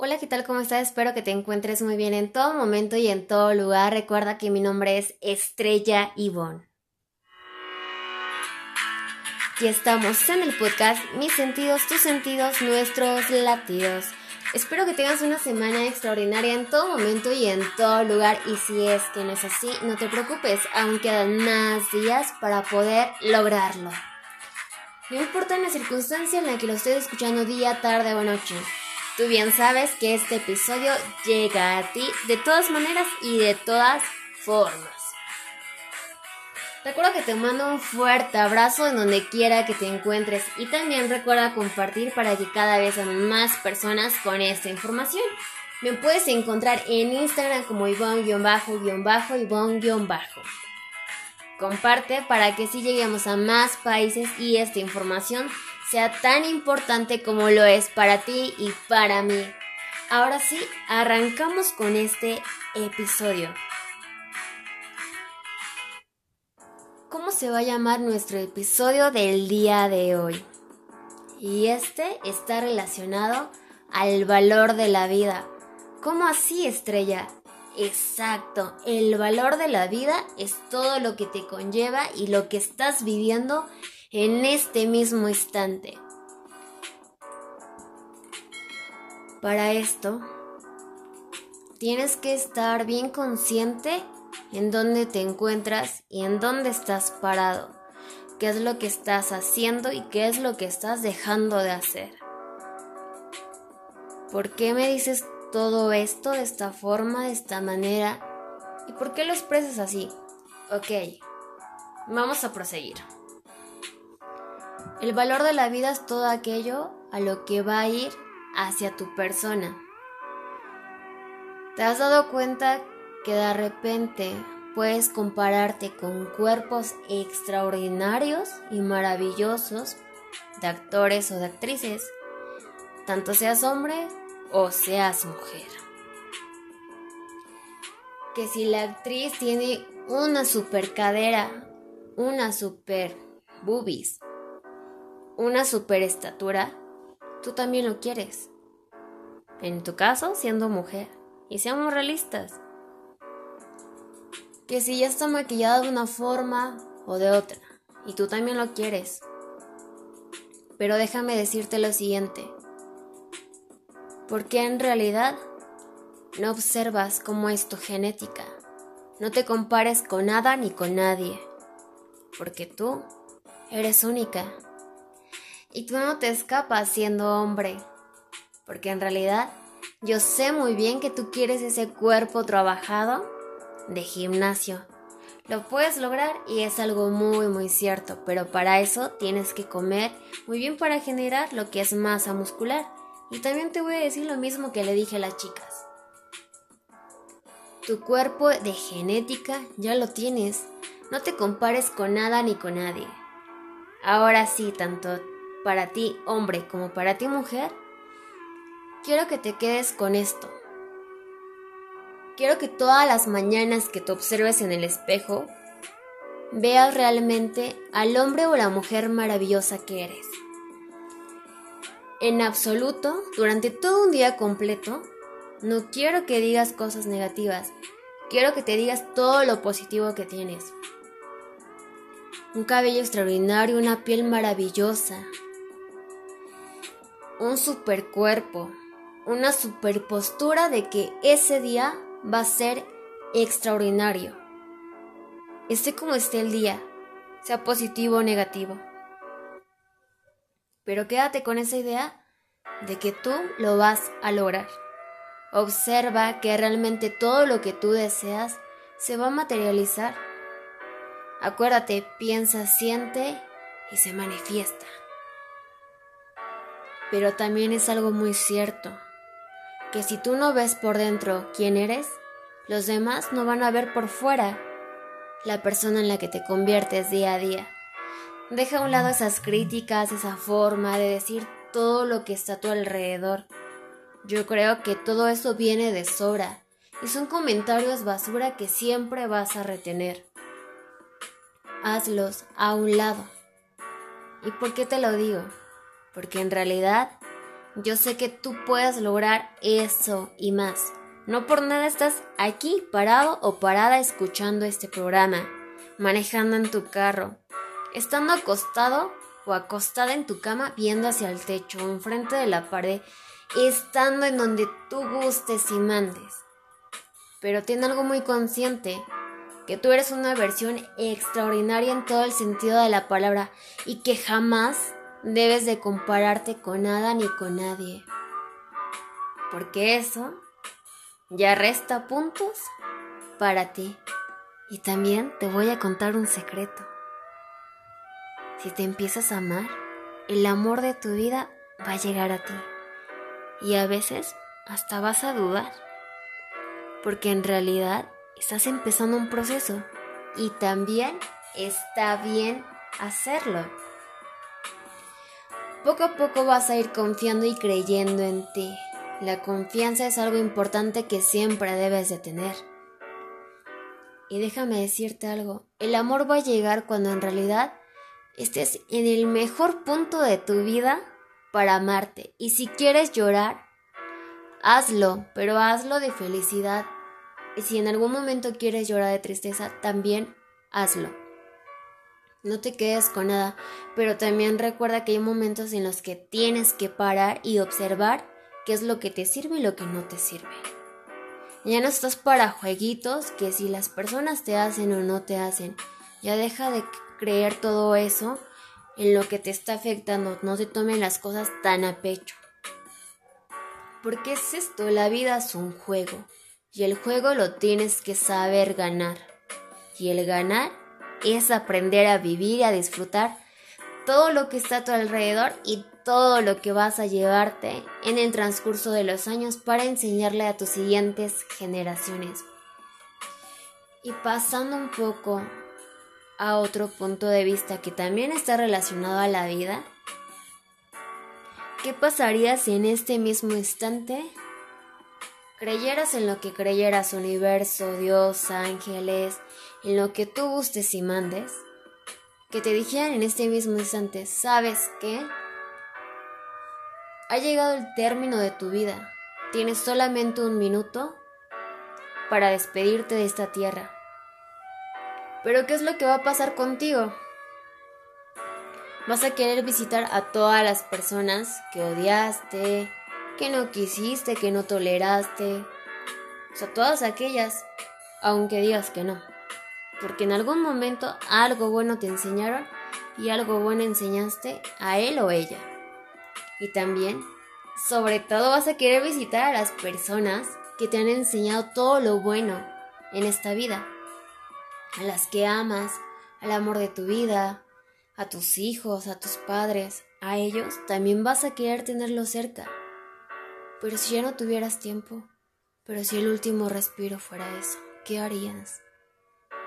Hola, ¿qué tal? ¿Cómo estás? Espero que te encuentres muy bien en todo momento y en todo lugar. Recuerda que mi nombre es Estrella Ivonne. Y estamos en el podcast Mis sentidos, tus sentidos, nuestros latidos. Espero que tengas una semana extraordinaria en todo momento y en todo lugar. Y si es que no es así, no te preocupes, aún quedan más días para poder lograrlo. No importa la circunstancia en la que lo estés escuchando día, tarde o noche. Tú bien sabes que este episodio llega a ti de todas maneras y de todas formas. Recuerda que te mando un fuerte abrazo en donde quiera que te encuentres y también recuerda compartir para que cada vez sean más personas con esta información. Me puedes encontrar en Instagram como Ivonne-Ivonne-Ivonne. Comparte para que si lleguemos a más países y esta información sea tan importante como lo es para ti y para mí. Ahora sí, arrancamos con este episodio. ¿Cómo se va a llamar nuestro episodio del día de hoy? Y este está relacionado al valor de la vida. ¿Cómo así, estrella? Exacto, el valor de la vida es todo lo que te conlleva y lo que estás viviendo en este mismo instante. Para esto, tienes que estar bien consciente en dónde te encuentras y en dónde estás parado, qué es lo que estás haciendo y qué es lo que estás dejando de hacer. ¿Por qué me dices todo esto de esta forma, de esta manera? ¿Y por qué lo expresas así? Ok, vamos a proseguir. El valor de la vida es todo aquello a lo que va a ir hacia tu persona. ¿Te has dado cuenta que de repente puedes compararte con cuerpos extraordinarios y maravillosos de actores o de actrices, tanto seas hombre o seas mujer. Que si la actriz tiene una super cadera, una super boobies, una super estatura, tú también lo quieres. En tu caso, siendo mujer. Y seamos realistas. Que si ya está maquillada de una forma o de otra, y tú también lo quieres. Pero déjame decirte lo siguiente. Porque en realidad no observas cómo es tu genética. No te compares con nada ni con nadie. Porque tú eres única. Y tú no te escapas siendo hombre. Porque en realidad yo sé muy bien que tú quieres ese cuerpo trabajado de gimnasio. Lo puedes lograr y es algo muy muy cierto, pero para eso tienes que comer muy bien para generar lo que es masa muscular. Y también te voy a decir lo mismo que le dije a las chicas. Tu cuerpo de genética ya lo tienes. No te compares con nada ni con nadie. Ahora sí, tanto para ti hombre como para ti mujer, quiero que te quedes con esto. Quiero que todas las mañanas que te observes en el espejo, veas realmente al hombre o la mujer maravillosa que eres. En absoluto, durante todo un día completo, no quiero que digas cosas negativas, quiero que te digas todo lo positivo que tienes. Un cabello extraordinario, una piel maravillosa, un super cuerpo, una super postura de que ese día va a ser extraordinario. Esté como esté el día, sea positivo o negativo. Pero quédate con esa idea de que tú lo vas a lograr. Observa que realmente todo lo que tú deseas se va a materializar. Acuérdate, piensa, siente y se manifiesta. Pero también es algo muy cierto que si tú no ves por dentro quién eres, los demás no van a ver por fuera la persona en la que te conviertes día a día. Deja a un lado esas críticas, esa forma de decir todo lo que está a tu alrededor. Yo creo que todo eso viene de sobra y son comentarios basura que siempre vas a retener. Hazlos a un lado. ¿Y por qué te lo digo? Porque en realidad Yo sé que tú puedes lograr eso y más. No por nada estás aquí parado o parada escuchando este programa, manejando en tu carro, estando acostado o acostada en tu cama viendo hacia el techo enfrente de la pared, estando en donde tú gustes y mandes. Pero tiene algo muy consciente, que tú eres una versión extraordinaria en todo el sentido de la palabra y que jamás debes de compararte con nada ni con nadie. Porque eso ya resta puntos para ti. Y también te voy a contar un secreto. Si te empiezas a amar, el amor de tu vida va a llegar a ti. Y a veces hasta vas a dudar. Porque en realidad estás empezando un proceso. Y también está bien hacerlo. Poco a poco vas a ir confiando y creyendo en ti. La confianza es algo importante que siempre debes de tener. Y déjame decirte algo, el amor va a llegar cuando en realidad estés en el mejor punto de tu vida para amarte. Y si quieres llorar, hazlo, pero hazlo de felicidad. Y si en algún momento quieres llorar de tristeza, también hazlo. No te quedes con nada, pero también recuerda que hay momentos en los que tienes que parar y observar qué es lo que te sirve y lo que no te sirve. Ya no estás para jueguitos que si las personas te hacen o no te hacen. Ya deja de creer todo eso en lo que te está afectando. No te tomen las cosas tan a pecho. Porque es esto, la vida es un juego. Y el juego lo tienes que saber ganar. Y el ganar es aprender a vivir y a disfrutar todo lo que está a tu alrededor y todo lo que vas a llevarte en el transcurso de los años para enseñarle a tus siguientes generaciones. Y pasando un poco a otro punto de vista que también está relacionado a la vida, ¿qué pasaría si en este mismo instante creyeras en lo que creyeras, universo, Dios, ángeles, en lo que tú gustes y mandes, que te dijeran en este mismo instante, ¿sabes qué? Ha llegado el término de tu vida. Tienes solamente un minuto para despedirte de esta tierra. Pero ¿qué es lo que va a pasar contigo? Vas a querer visitar a todas las personas que odiaste, que no quisiste, que no toleraste. O sea, todas aquellas, aunque digas que no porque en algún momento algo bueno te enseñaron y algo bueno enseñaste a él o ella. Y también, sobre todo, vas a querer visitar a las personas que te han enseñado todo lo bueno en esta vida, a las que amas, al amor de tu vida, a tus hijos, a tus padres, a ellos también vas a querer tenerlos cerca. Pero si ya no tuvieras tiempo, pero si el último respiro fuera eso, ¿qué harías?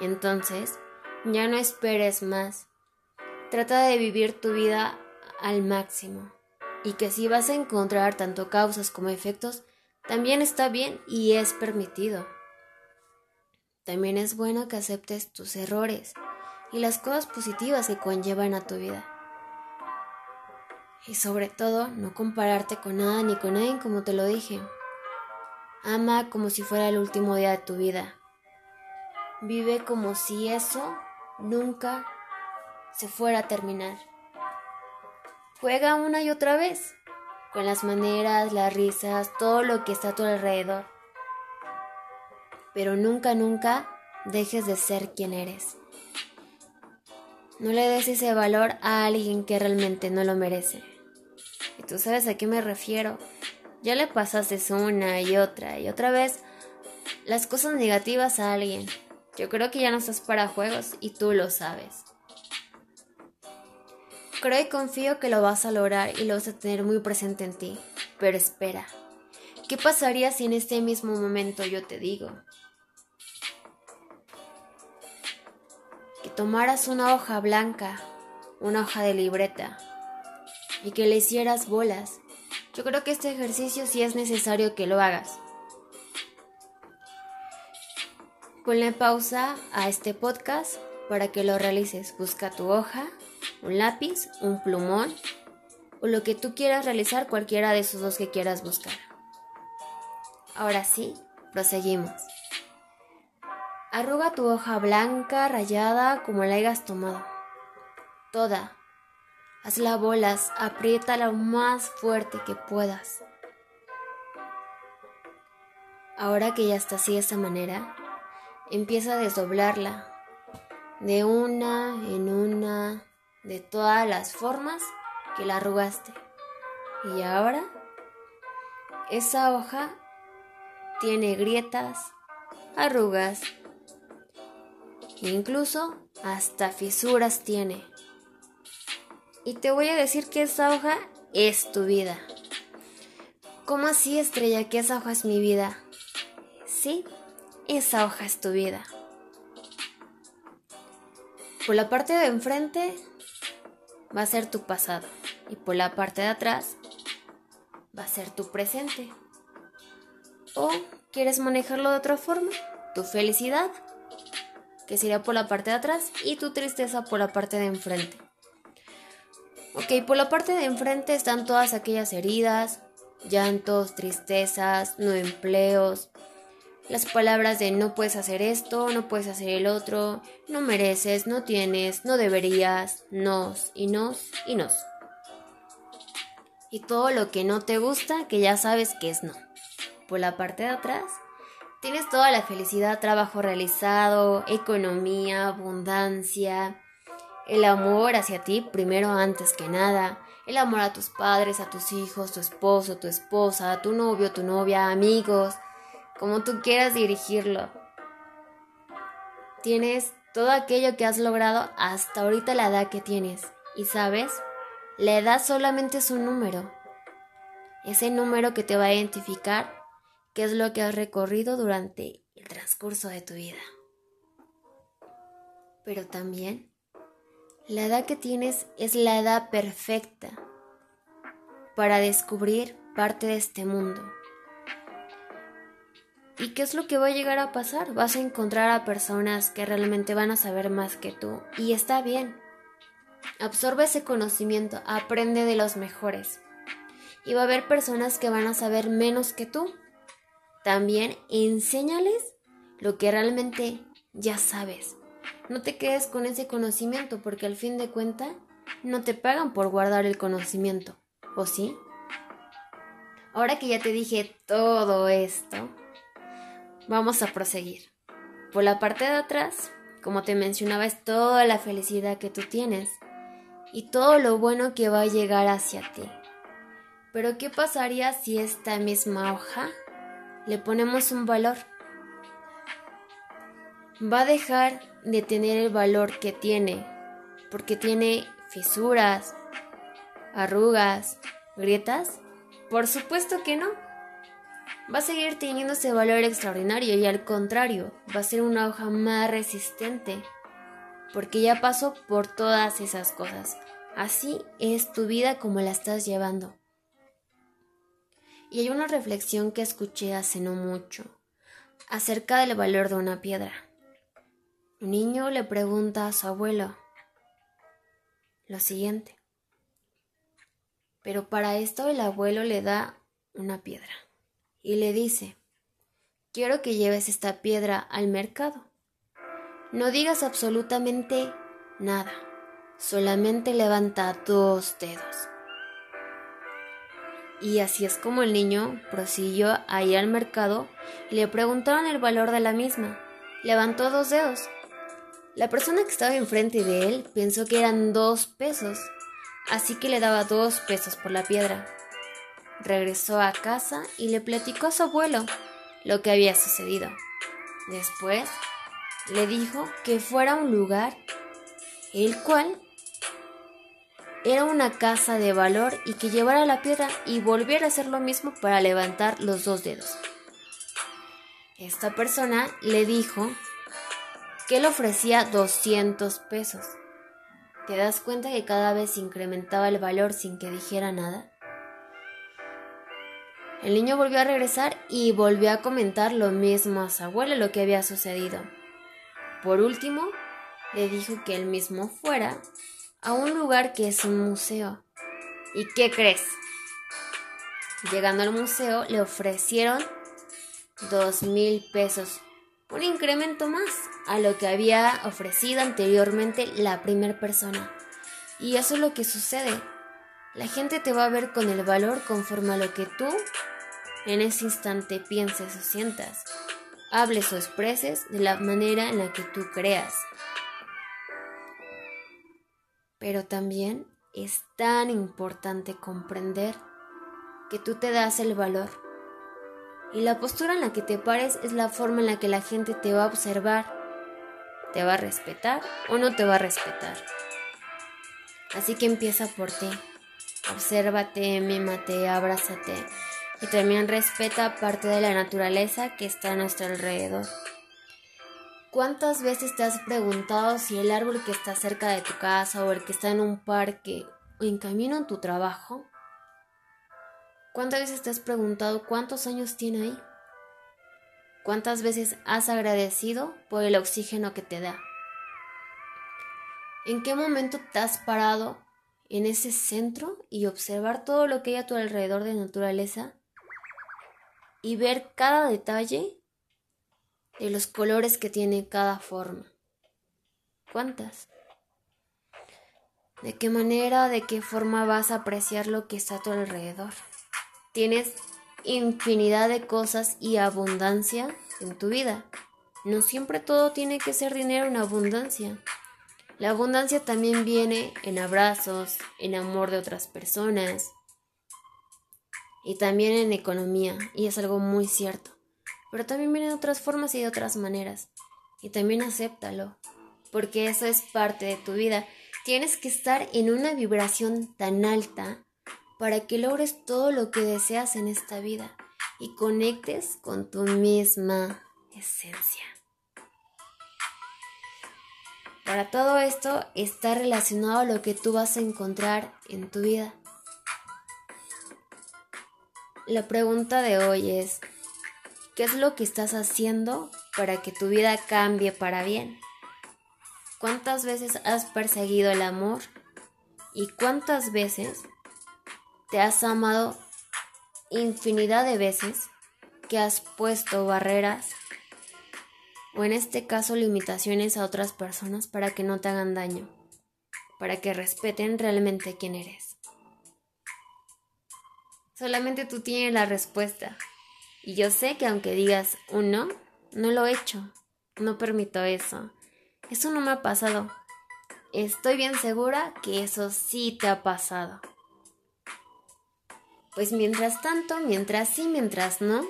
Entonces, ya no esperes más. Trata de vivir tu vida al máximo. Y que si vas a encontrar tanto causas como efectos, también está bien y es permitido. También es bueno que aceptes tus errores y las cosas positivas que conllevan a tu vida. Y sobre todo, no compararte con nada ni con nadie como te lo dije. Ama como si fuera el último día de tu vida. Vive como si eso nunca se fuera a terminar. Juega una y otra vez, con las maneras, las risas, todo lo que está a tu alrededor. Pero nunca, nunca dejes de ser quien eres. No le des ese valor a alguien que realmente no lo merece. Y tú sabes a qué me refiero. Ya le pasaste una y otra y otra vez las cosas negativas a alguien. Yo creo que ya no estás para juegos y tú lo sabes. Creo y confío que lo vas a lograr y lo vas a tener muy presente en ti. Pero espera, ¿qué pasaría si en este mismo momento yo te digo que tomaras una hoja blanca, una hoja de libreta, y que le hicieras bolas? Yo creo que este ejercicio sí es necesario que lo hagas. Ponle pausa a este podcast para que lo realices. Busca tu hoja, un lápiz, un plumón o lo que tú quieras realizar, cualquiera de esos dos que quieras buscar. Ahora sí, proseguimos. Arruga tu hoja blanca, rayada, como la hayas tomado. Toda. Hazla bolas, aprieta lo más fuerte que puedas. Ahora que ya está así de esa manera, empieza a desdoblarla de una en una, de todas las formas que la arrugaste. Y ahora, esa hoja tiene grietas, arrugas, incluso hasta fisuras tiene. Y te voy a decir que esa hoja es tu vida. ¿Cómo así, estrella, que esa hoja es mi vida? Sí, esa hoja es tu vida. Por la parte de enfrente va a ser tu pasado y por la parte de atrás va a ser tu presente. ¿O quieres manejarlo de otra forma? Tu felicidad que sería por la parte de atrás, y tu tristeza por la parte de enfrente. Ok, por la parte de enfrente están todas aquellas heridas, llantos, tristezas, no empleos, las palabras de no puedes hacer esto, no puedes hacer el otro, no mereces, no tienes, no deberías, nos y nos y nos. Y todo lo que no te gusta, que ya sabes que es no. Por la parte de atrás Tienes toda la felicidad, trabajo realizado, economía, abundancia, el amor hacia ti primero antes que nada, el amor a tus padres, a tus hijos, tu esposo, tu esposa, tu novio, tu novia, amigos, como tú quieras dirigirlo. Tienes todo aquello que has logrado hasta ahorita la edad que tienes. Y sabes, la edad solamente es un número. Ese número que te va a identificar qué es lo que has recorrido durante el transcurso de tu vida. Pero también, la edad que tienes es la edad perfecta para descubrir parte de este mundo. ¿Y qué es lo que va a llegar a pasar? Vas a encontrar a personas que realmente van a saber más que tú y está bien. Absorbe ese conocimiento, aprende de los mejores. Y va a haber personas que van a saber menos que tú también enséñales lo que realmente ya sabes. No te quedes con ese conocimiento porque al fin de cuentas no te pagan por guardar el conocimiento, ¿o sí? Ahora que ya te dije todo esto, vamos a proseguir. Por la parte de atrás, como te mencionaba, es toda la felicidad que tú tienes y todo lo bueno que va a llegar hacia ti. Pero ¿qué pasaría si esta misma hoja le ponemos un valor, va a dejar de tener el valor que tiene, porque tiene fisuras, arrugas, grietas? Por supuesto que no. Va a seguir teniendo ese valor extraordinario y al contrario, va a ser una hoja más resistente, porque ya pasó por todas esas cosas. Así es tu vida como la estás llevando. Y hay una reflexión que escuché hace no mucho acerca del valor de una piedra. Un niño le pregunta a su abuelo lo siguiente. Pero para esto el abuelo le da una piedra y le dice, quiero que lleves esta piedra al mercado. No digas absolutamente nada, solamente levanta dos dedos. Y así es como el niño prosiguió a ir al mercado y le preguntaron el valor de la misma. Levantó dos dedos. La persona que estaba enfrente de él pensó que eran dos pesos, así que le daba dos pesos por la piedra. Regresó a casa y le platicó a su abuelo lo que había sucedido. Después le dijo que fuera a un lugar el cual era una casa de valor y que llevara la piedra y volviera a hacer lo mismo para levantar los dos dedos. Esta persona le dijo que le ofrecía 200 pesos. ¿Te das cuenta que cada vez incrementaba el valor sin que dijera nada? El niño volvió a regresar y volvió a comentar lo mismo a su abuelo lo que había sucedido. Por último, le dijo que él mismo fuera a un lugar que es un museo ¿Y qué crees? Llegando al museo le ofrecieron dos mil pesos, un incremento más a lo que había ofrecido anteriormente la primera persona. Y eso es lo que sucede. La gente te va a ver con el valor conforme a lo que tú en ese instante pienses o sientas, hables o expreses de la manera en la que tú creas. Pero también es tan importante comprender que tú te das el valor. Y la postura en la que te pares es la forma en la que la gente te va a observar. ¿Te va a respetar o no te va a respetar? Así que empieza por ti. Obsérvate, mímate, abrázate y también respeta parte de la naturaleza que está a nuestro alrededor. ¿Cuántas veces te has preguntado si el árbol que está cerca de tu casa o el que está en un parque o en camino a tu trabajo? ¿Cuántas veces te has preguntado cuántos años tiene ahí? ¿Cuántas veces has agradecido por el oxígeno que te da? ¿En qué momento te has parado en ese centro y observar todo lo que hay a tu alrededor de naturaleza y ver cada detalle de los colores que tiene cada forma. ¿Cuántas? ¿De qué manera, de qué forma vas a apreciar lo que está a tu alrededor? Tienes infinidad de cosas y abundancia en tu vida. No siempre todo tiene que ser dinero en abundancia. La abundancia también viene en abrazos, en amor de otras personas y también en economía, y es algo muy cierto pero también viene de otras formas y de otras maneras. Y también acéptalo, porque eso es parte de tu vida. Tienes que estar en una vibración tan alta para que logres todo lo que deseas en esta vida y conectes con tu misma esencia. Para todo esto está relacionado a lo que tú vas a encontrar en tu vida. La pregunta de hoy es, ¿Qué es lo que estás haciendo para que tu vida cambie para bien? ¿Cuántas veces has perseguido el amor? ¿Y cuántas veces te has amado infinidad de veces que has puesto barreras o en este caso limitaciones a otras personas para que no te hagan daño, para que respeten realmente quién eres? Solamente tú tienes la respuesta. Y yo sé que aunque digas un no, no lo he hecho. No permito eso. Eso no me ha pasado. Estoy bien segura que eso sí te ha pasado. Pues mientras tanto, mientras sí, mientras no,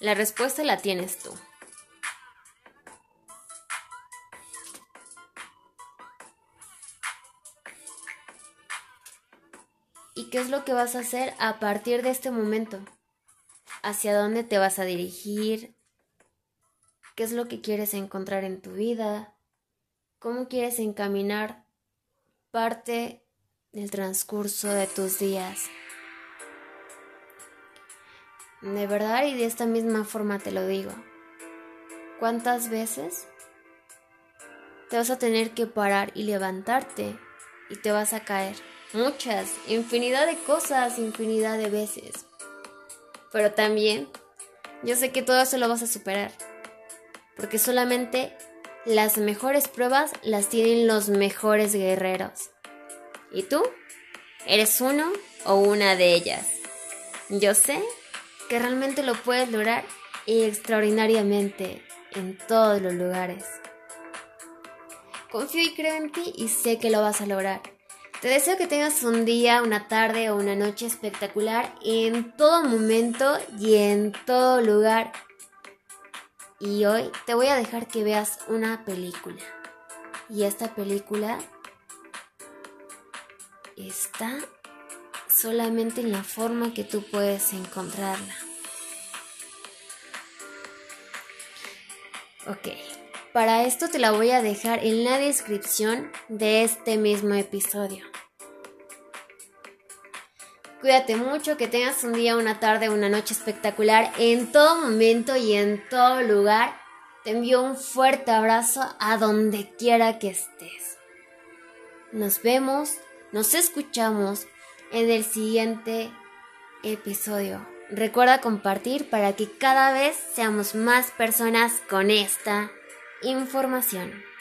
la respuesta la tienes tú. ¿Y qué es lo que vas a hacer a partir de este momento? hacia dónde te vas a dirigir, qué es lo que quieres encontrar en tu vida, cómo quieres encaminar parte del transcurso de tus días. De verdad y de esta misma forma te lo digo. ¿Cuántas veces te vas a tener que parar y levantarte y te vas a caer? Muchas, infinidad de cosas, infinidad de veces. Pero también yo sé que todo eso lo vas a superar. Porque solamente las mejores pruebas las tienen los mejores guerreros. ¿Y tú? ¿Eres uno o una de ellas? Yo sé que realmente lo puedes lograr extraordinariamente en todos los lugares. Confío y creo en ti y sé que lo vas a lograr. Te deseo que tengas un día, una tarde o una noche espectacular en todo momento y en todo lugar. Y hoy te voy a dejar que veas una película. Y esta película está solamente en la forma que tú puedes encontrarla. Ok, para esto te la voy a dejar en la descripción de este mismo episodio. Cuídate mucho, que tengas un día, una tarde, una noche espectacular en todo momento y en todo lugar. Te envío un fuerte abrazo a donde quiera que estés. Nos vemos, nos escuchamos en el siguiente episodio. Recuerda compartir para que cada vez seamos más personas con esta información.